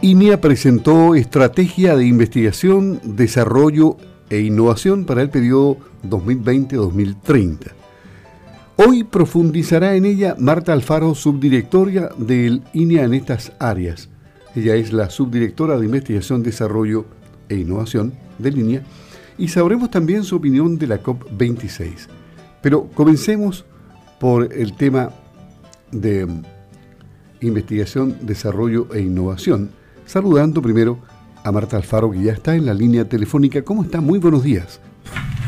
INEA presentó Estrategia de Investigación, Desarrollo e Innovación para el periodo 2020-2030. Hoy profundizará en ella Marta Alfaro, subdirectora del INEA en estas áreas. Ella es la subdirectora de Investigación, Desarrollo e Innovación de INEA y sabremos también su opinión de la COP26. Pero comencemos por el tema de investigación, desarrollo e innovación, saludando primero a Marta Alfaro, que ya está en la línea telefónica. ¿Cómo está? Muy buenos días.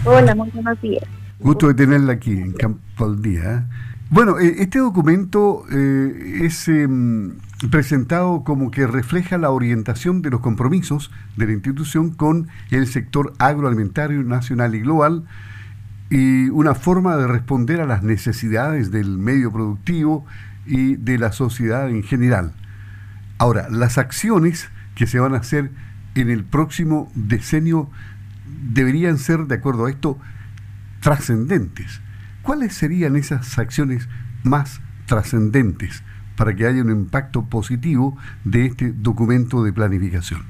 Hola, muy buenos días. Gusto de tenerla aquí en Campo al Día. ¿eh? Bueno, eh, este documento eh, es em, presentado como que refleja la orientación de los compromisos de la institución con el sector agroalimentario nacional y global y una forma de responder a las necesidades del medio productivo y de la sociedad en general. Ahora, las acciones que se van a hacer en el próximo decenio deberían ser, de acuerdo a esto, trascendentes. ¿Cuáles serían esas acciones más trascendentes para que haya un impacto positivo de este documento de planificación?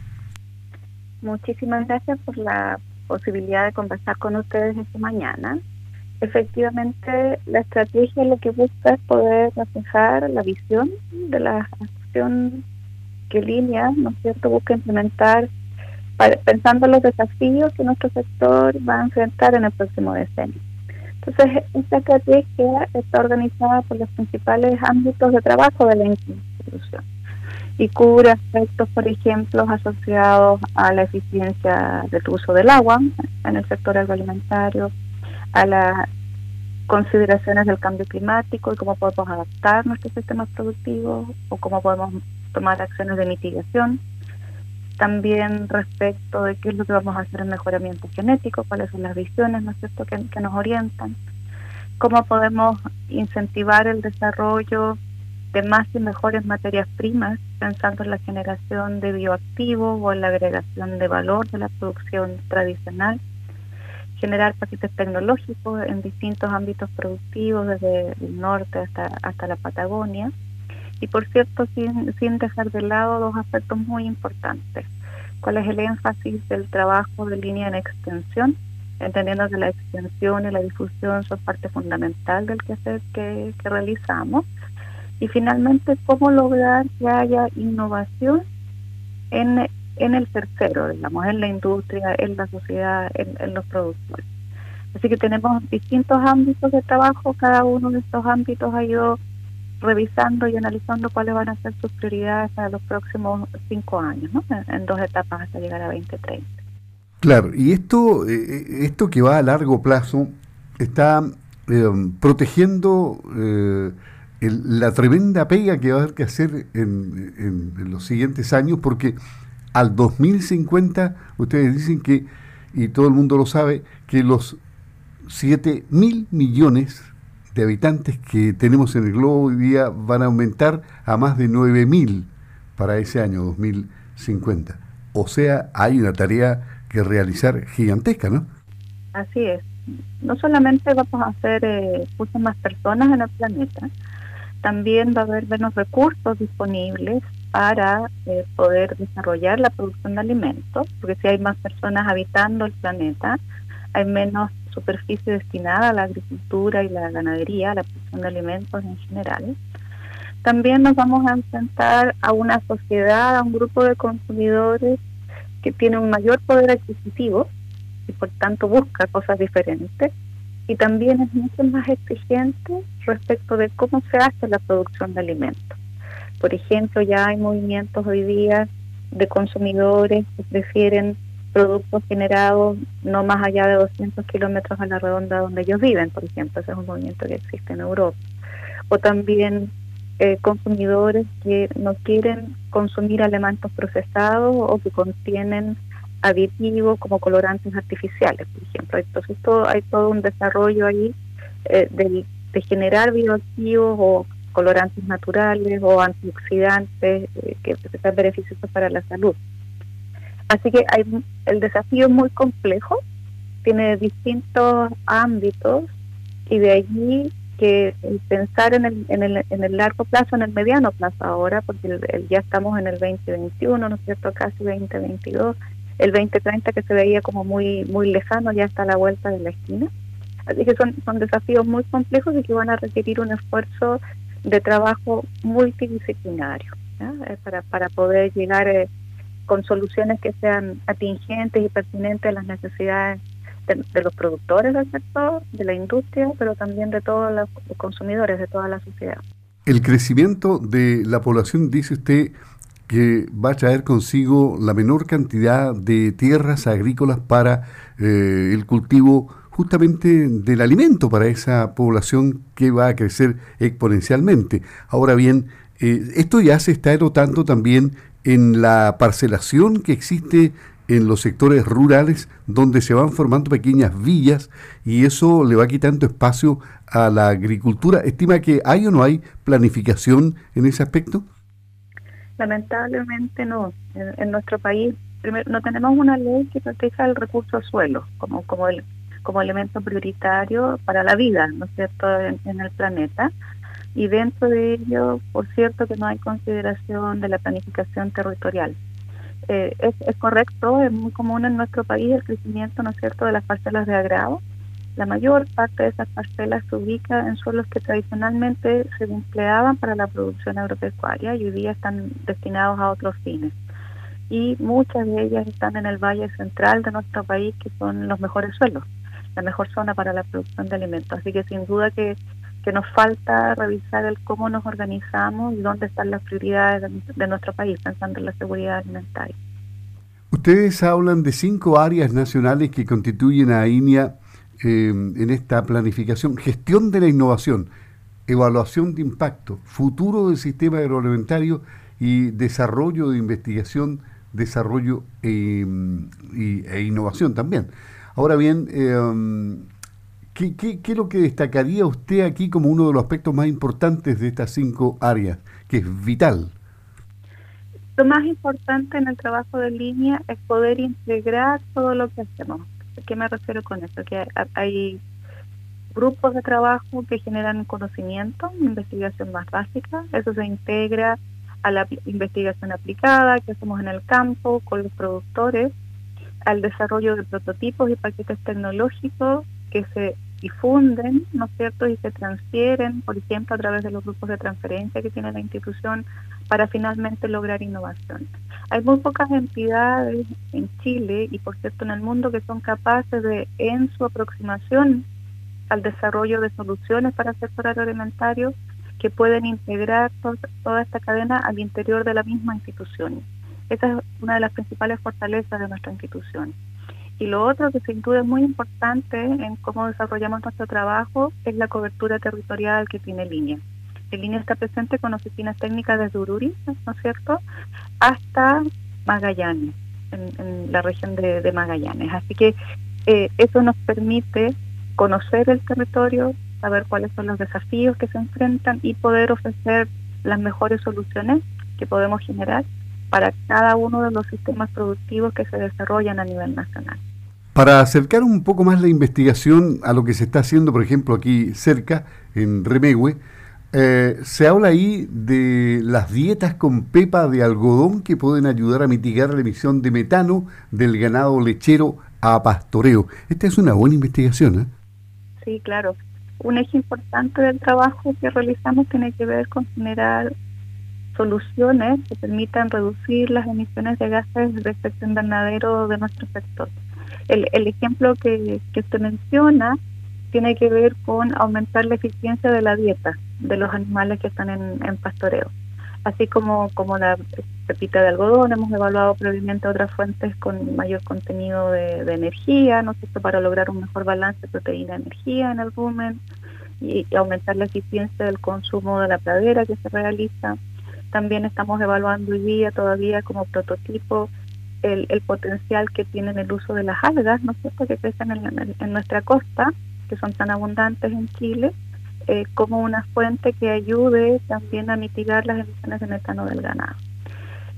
Muchísimas gracias por la posibilidad de conversar con ustedes esta mañana. Efectivamente, la estrategia lo que busca es poder reflejar la visión de la acción que línea, ¿no es cierto?, busca implementar pensando en los desafíos que nuestro sector va a enfrentar en el próximo decenio. Entonces, esta estrategia está organizada por los principales ámbitos de trabajo de la institución y cubre aspectos, por ejemplo, asociados a la eficiencia del uso del agua en el sector agroalimentario, a las consideraciones del cambio climático y cómo podemos adaptar nuestros sistemas productivos o cómo podemos tomar acciones de mitigación. También respecto de qué es lo que vamos a hacer en mejoramiento genético, cuáles son las visiones, ¿no es cierto?, que, que nos orientan. Cómo podemos incentivar el desarrollo de más y mejores materias primas, pensando en la generación de bioactivos o en la agregación de valor de la producción tradicional generar paquetes tecnológicos en distintos ámbitos productivos, desde el norte hasta, hasta la Patagonia. Y por cierto, sin, sin dejar de lado dos aspectos muy importantes. ¿Cuál es el énfasis del trabajo de línea en extensión? Entendiendo que la extensión y la difusión son parte fundamental del quehacer que, que realizamos. Y finalmente, cómo lograr que haya innovación en en el tercero, digamos, en la industria, en la sociedad, en, los productores. Así que tenemos distintos ámbitos de trabajo, cada uno de estos ámbitos ha ido revisando y analizando cuáles van a ser sus prioridades para los próximos cinco años, ¿no? en, dos etapas hasta llegar a 2030. Claro, y esto, eh, eh, esto que va a largo plazo está eh, protegiendo la tremenda pega que va a haber que hacer en, en los siguientes años, porque al 2050, ustedes dicen que, y todo el mundo lo sabe, que los 7 mil millones de habitantes que tenemos en el globo hoy día van a aumentar a más de 9 mil para ese año 2050. O sea, hay una tarea que realizar gigantesca, ¿no? Así es. No solamente vamos a hacer eh, más personas en el planeta, también va a haber menos recursos disponibles para eh, poder desarrollar la producción de alimentos, porque si hay más personas habitando el planeta, hay menos superficie destinada a la agricultura y la ganadería, a la producción de alimentos en general. También nos vamos a enfrentar a una sociedad, a un grupo de consumidores que tiene un mayor poder adquisitivo y por tanto busca cosas diferentes y también es mucho más exigente respecto de cómo se hace la producción de alimentos. Por ejemplo, ya hay movimientos hoy día de consumidores que prefieren productos generados no más allá de 200 kilómetros a la redonda donde ellos viven, por ejemplo, ese es un movimiento que existe en Europa. O también eh, consumidores que no quieren consumir alimentos procesados o que contienen aditivos como colorantes artificiales, por ejemplo. Entonces todo, hay todo un desarrollo ahí eh, de, generar bioactivos o colorantes naturales o antioxidantes eh, que sean beneficiosos para la salud. Así que hay, el desafío es muy complejo, tiene distintos ámbitos y de allí que pensar en el, en, el, en el largo plazo, en el mediano plazo ahora, porque ya estamos en el 2021, ¿no es cierto? Casi 2022, el 2030 que se veía como muy muy lejano ya está a la vuelta de la esquina. Así que son, son desafíos muy complejos y que van a requerir un esfuerzo de trabajo multidisciplinario eh, para, para poder llegar eh, con soluciones que sean atingentes y pertinentes a las necesidades de, los productores del sector, de la industria, pero también de todos los consumidores, de toda la sociedad. El crecimiento de la población, dice usted, que va a traer consigo la menor cantidad de tierras agrícolas para eh, el cultivo justamente del alimento para esa población que va a crecer exponencialmente. Ahora bien, eh, esto ya se está notando también en la parcelación que existe en los sectores rurales donde se van formando pequeñas villas y eso le va quitando espacio a la agricultura. ¿Estima que hay o no hay planificación en ese aspecto? Lamentablemente no. En, nuestro país primero, no tenemos una ley que proteja el recurso suelo como, como, el, como elemento prioritario para la vida, ¿no es cierto?, en el planeta. Y dentro de ello, por cierto, que no hay consideración de la planificación territorial. Eh, es, correcto, es muy común en nuestro país el crecimiento, ¿no es cierto?, de las parcelas de agrado. La mayor parte de esas parcelas se ubica en suelos que tradicionalmente se empleaban para la producción agropecuaria y hoy día están destinados a otros fines. Y muchas de ellas están en el valle central de nuestro país, que son los mejores suelos, la mejor zona para la producción de alimentos. Así que sin duda que, que nos falta revisar el cómo nos organizamos y dónde están las prioridades de, nuestro país, pensando en la seguridad alimentaria. Ustedes hablan de cinco áreas nacionales que constituyen a INIA eh, en esta planificación. Gestión de la innovación, evaluación de impacto, futuro del sistema agroalimentario y desarrollo de investigación, desarrollo e, e innovación también. Ahora bien, eh, ¿qué, es lo que destacaría usted aquí como uno de los aspectos más importantes de estas cinco áreas, que es vital? Lo más importante en el trabajo de línea es poder integrar todo lo que hacemos. ¿A qué me refiero con esto? Que hay grupos de trabajo que generan conocimiento, investigación más básica, eso se integra a la investigación aplicada que hacemos en el campo con los productores, al desarrollo de prototipos y paquetes tecnológicos que se difunden, ¿no es cierto?, y se transfieren, por ejemplo, a través de los grupos de transferencia que tiene la institución para finalmente lograr innovación. Hay muy pocas entidades en Chile y, por cierto, en el mundo que son capaces de, en su aproximación al desarrollo de soluciones para el sector agroalimentario, que pueden integrar toda esta cadena al interior de la misma institución. Esa es una de las principales fortalezas de nuestra institución. Y lo otro que sin duda es muy importante en cómo desarrollamos nuestro trabajo es la cobertura territorial que tiene Línea. En Línea está presente con oficinas técnicas desde Ururi, ¿no es cierto?, hasta Magallanes, en, la región de, Magallanes. Así que eh, eso nos permite conocer el territorio, saber cuáles son los desafíos que se enfrentan y poder ofrecer las mejores soluciones que podemos generar para cada uno de los sistemas productivos que se desarrollan a nivel nacional. Para acercar un poco más la investigación a lo que se está haciendo, por ejemplo, aquí cerca, en Remehue, eh, se habla ahí de las dietas con pepa de algodón que pueden ayudar a mitigar la emisión de metano del ganado lechero a pastoreo. Esta es una buena investigación. ¿eh? Sí, claro. Un eje importante del trabajo que realizamos tiene que ver con generar soluciones que permitan reducir las emisiones de gases de efecto invernadero de nuestro sector. El, ejemplo que, que usted menciona tiene que ver con aumentar la eficiencia de la dieta de los animales que están en, pastoreo. Así como, como la pepita de algodón, hemos evaluado previamente otras fuentes con mayor contenido de, energía, ¿no es para lograr un mejor balance de proteína-energía en el rumen y, aumentar la eficiencia del consumo de la pradera que se realiza. También estamos evaluando hoy día todavía como prototipo el, potencial que tienen el uso de las algas, ¿no es cierto?, que crecen en, en, nuestra costa, que son tan abundantes en Chile, eh, como una fuente que ayude también a mitigar las emisiones de metano del ganado.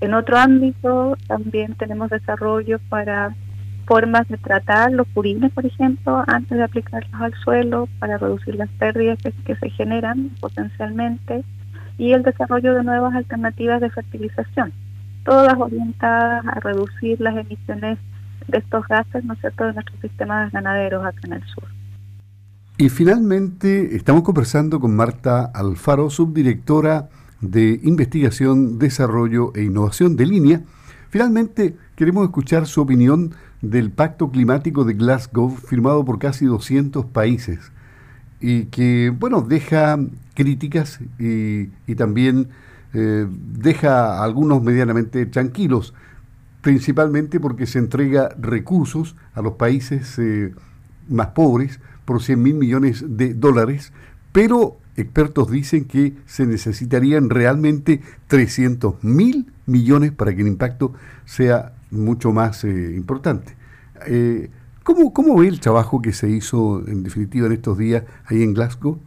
En otro ámbito también tenemos desarrollo para formas de tratar los purines, por ejemplo, antes de aplicarlos al suelo para reducir las pérdidas que, se generan potencialmente y el desarrollo de nuevas alternativas de fertilización, todas orientadas a reducir las emisiones de estos gases, ¿no es cierto?, de nuestros sistemas ganaderos acá en el sur. Y finalmente estamos conversando con Marta Alfaro, subdirectora de Investigación, Desarrollo e Innovación de Línea. Finalmente queremos escuchar su opinión del Pacto Climático de Glasgow, firmado por casi 200 países, y que, bueno, deja críticas y, también eh, deja a algunos medianamente tranquilos, principalmente porque se entrega recursos a los países eh, más pobres por 100 mil millones de dólares, pero expertos dicen que se necesitarían realmente 300 mil millones para que el impacto sea mucho más eh, importante. ¿cómo, ¿Cómo ve el trabajo que se hizo en definitiva en estos días ahí en Glasgow?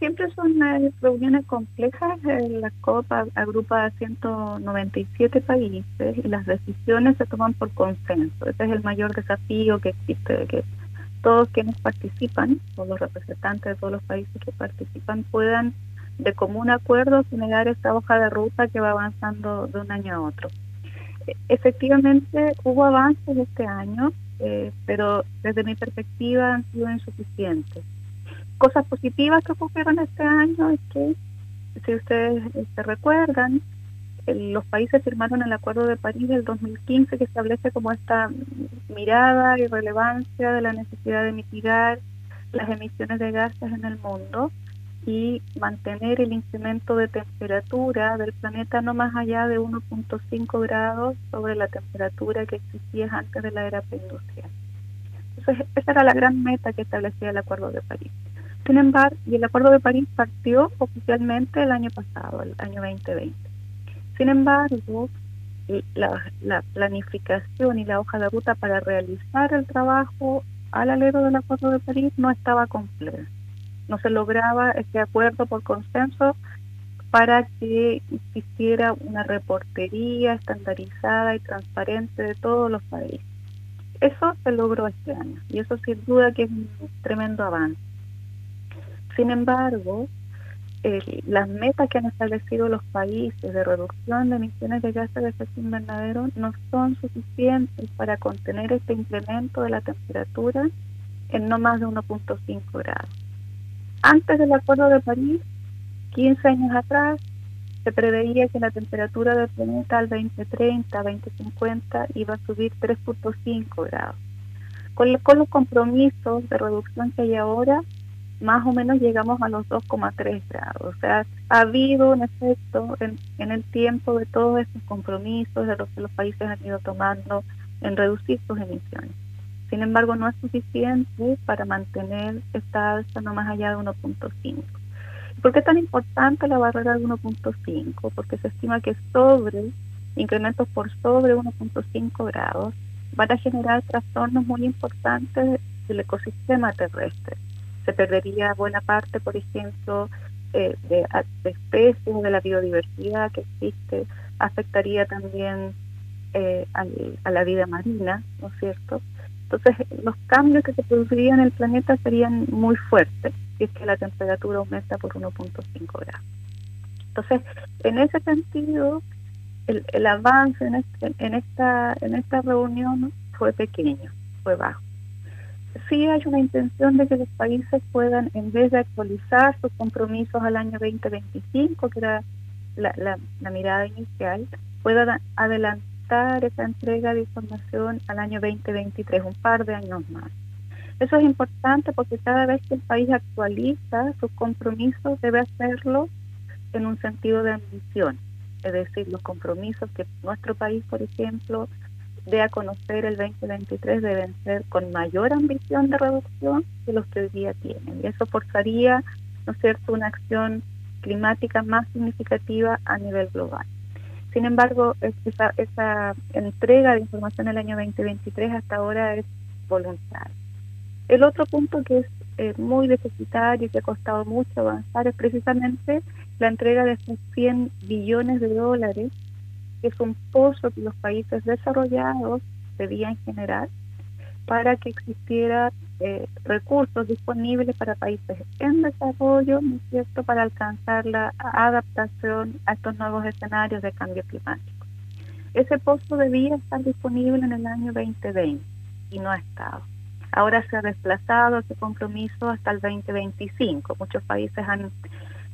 Siempre son eh, reuniones complejas. La COP agrupa a 197 países y las decisiones se toman por consenso. Ese es el mayor desafío que existe, que todos quienes participan, o los representantes de todos los países que participan, puedan de común acuerdo generar esta hoja de ruta que va avanzando de un año a otro. E, efectivamente, hubo avances este año, eh, pero desde mi perspectiva han sido insuficientes. Cosas positivas que ocurrieron este año es que, si ustedes se este, recuerdan, los países firmaron el Acuerdo de París del 2015 que establece como esta mirada y relevancia de la necesidad de mitigar las emisiones de gases en el mundo y mantener el incremento de temperatura del planeta no más allá de 1.5 grados sobre la temperatura que existía antes de la era preindustrial. Entonces, esa era la gran meta que establecía el Acuerdo de París. Sin embargo, y el Acuerdo de París partió oficialmente el año pasado, el año 2020. Sin embargo, la, planificación y la hoja de ruta para realizar el trabajo al alero del Acuerdo de París no estaba completa. No se lograba este acuerdo por consenso para que existiera una reportería estandarizada y transparente de todos los países. Eso se logró este año y eso sin duda que es un tremendo avance. Sin embargo, las metas que han establecido los países de reducción de emisiones de gases de efecto invernadero no son suficientes para contener este incremento de la temperatura en no más de 1.5 grados. Antes del Acuerdo de París, 15 años atrás, se preveía que la temperatura del planeta al 2030, 2050 iba a subir 3.5 grados. Con, con los compromisos de reducción que hay ahora, más o menos llegamos a los 2,3 grados. O sea, ha habido un efecto en, el tiempo de todos estos compromisos de los que los países han ido tomando en reducir sus emisiones. Sin embargo, no es suficiente para mantener esta alza no más allá de 1.5. ¿Por qué es tan importante la barrera de 1.5? Porque se estima que sobre, incrementos por sobre 1.5 grados, van a generar trastornos muy importantes del ecosistema terrestre se perdería buena parte, por ejemplo, eh, de, especies, de la biodiversidad que existe, afectaría también eh, a la vida marina, ¿no es cierto? Entonces, los cambios que se producirían en el planeta serían muy fuertes si es que la temperatura aumenta por 1.5 grados. Entonces, en ese sentido, el, avance este, en esta reunión fue pequeño, fue bajo sí hay una intención de que los países puedan, en vez de actualizar sus compromisos al año 2025, que era la, mirada inicial, puedan adelantar esa entrega de información al año 2023, un par de años más. Eso es importante porque cada vez que el país actualiza sus compromisos debe hacerlo en un sentido de ambición, es decir, los compromisos que nuestro país, por ejemplo, de a conocer el 2023 deben ser con mayor ambición de reducción que los que hoy día tienen. Y eso forzaría, ¿no es cierto?, una acción climática más significativa a nivel global. Sin embargo, esa, entrega de información el año 2023 hasta ahora es voluntaria. El otro punto que es eh, muy deficitario y que ha costado mucho avanzar es precisamente la entrega de esos 100 billones de dólares que es un pozo que los países desarrollados debían generar para que existiera eh, recursos disponibles para países en desarrollo, ¿no es cierto?, para alcanzar la adaptación a estos nuevos escenarios de cambio climático. Ese pozo debía estar disponible en el año 2020 y no ha estado. Ahora se ha desplazado ese compromiso hasta el 2025. Muchos países han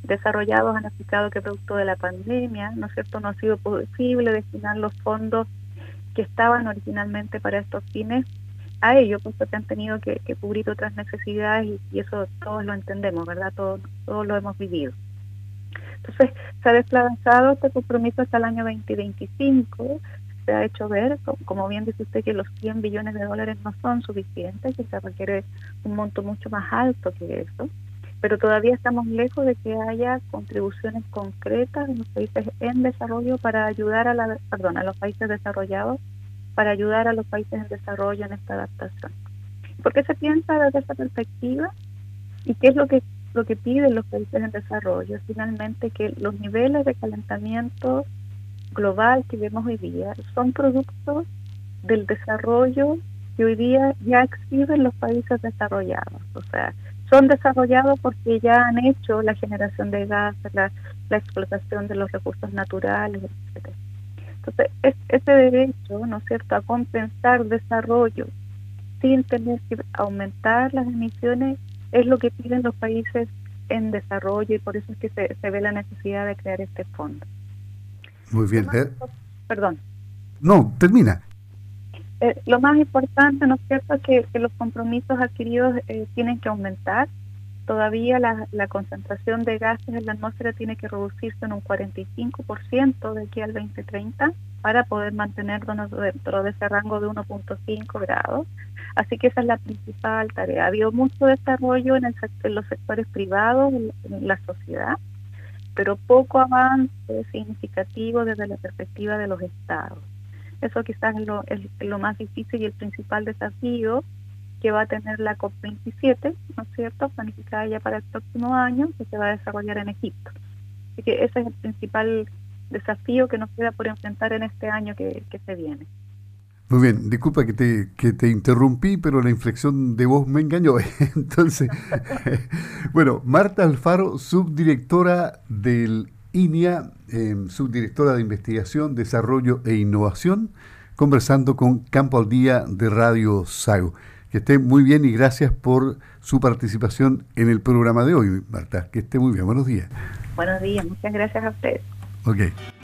desarrollados han explicado que producto de la pandemia, ¿no es cierto?, no ha sido posible destinar los fondos que estaban originalmente para estos fines a ello, puesto que han tenido que, cubrir otras necesidades y, eso todos lo entendemos, ¿verdad? Todos, todos lo hemos vivido. Entonces, se ha desplazado este compromiso hasta el año 2025, se ha hecho ver, como bien dice usted, que los 100 billones de dólares no son suficientes, que se requiere un monto mucho más alto que eso, pero todavía estamos lejos de que haya contribuciones concretas en los países en desarrollo para ayudar a la, perdón, a los países desarrollados para ayudar a los países en desarrollo en esta adaptación. ¿Por qué se piensa desde esa perspectiva? ¿Y qué es lo que lo que piden los países en desarrollo? Finalmente que los niveles de calentamiento global que vemos hoy día son productos del desarrollo que hoy día ya exhiben los países desarrollados. O sea, son desarrollados porque ya han hecho la generación de gases, la, la explotación de los recursos naturales, etcétera. Entonces, ese derecho, ¿no es cierto?, a compensar desarrollo sin tener que aumentar las emisiones es lo que piden los países en desarrollo y por eso es que se, ve la necesidad de crear este fondo. Muy bien. Eh. Perdón. No, termina. Eh, lo más importante, ¿no es cierto?, es que, los compromisos adquiridos eh, tienen que aumentar todavía la, concentración de gases en la atmósfera tiene que reducirse en un 45% de aquí al 2030 para poder mantenernos dentro de ese rango de 1.5 grados. Así que esa es la principal tarea. Ha habido mucho desarrollo en, el, en los sectores privados, en, la sociedad, pero poco avance significativo desde la perspectiva de los estados. Eso quizás es lo, es lo más difícil y el principal desafío que va a tener la COP27, ¿no es cierto?, planificada ya para el próximo año, que se va a desarrollar en Egipto. Así que ese es el principal desafío que nos queda por enfrentar en este año que, se viene. Muy bien, disculpa que te, que te interrumpí, pero la inflexión de voz me engañó. Entonces, bueno, Marta Alfaro, subdirectora del INIA, em, subdirectora de Investigación, Desarrollo e Innovación, conversando con Campo al Día de Radio Sago. Que esté muy bien y gracias por su participación en el programa de hoy, Marta. Que esté muy bien. Buenos días. Buenos días, muchas gracias a usted. Ok.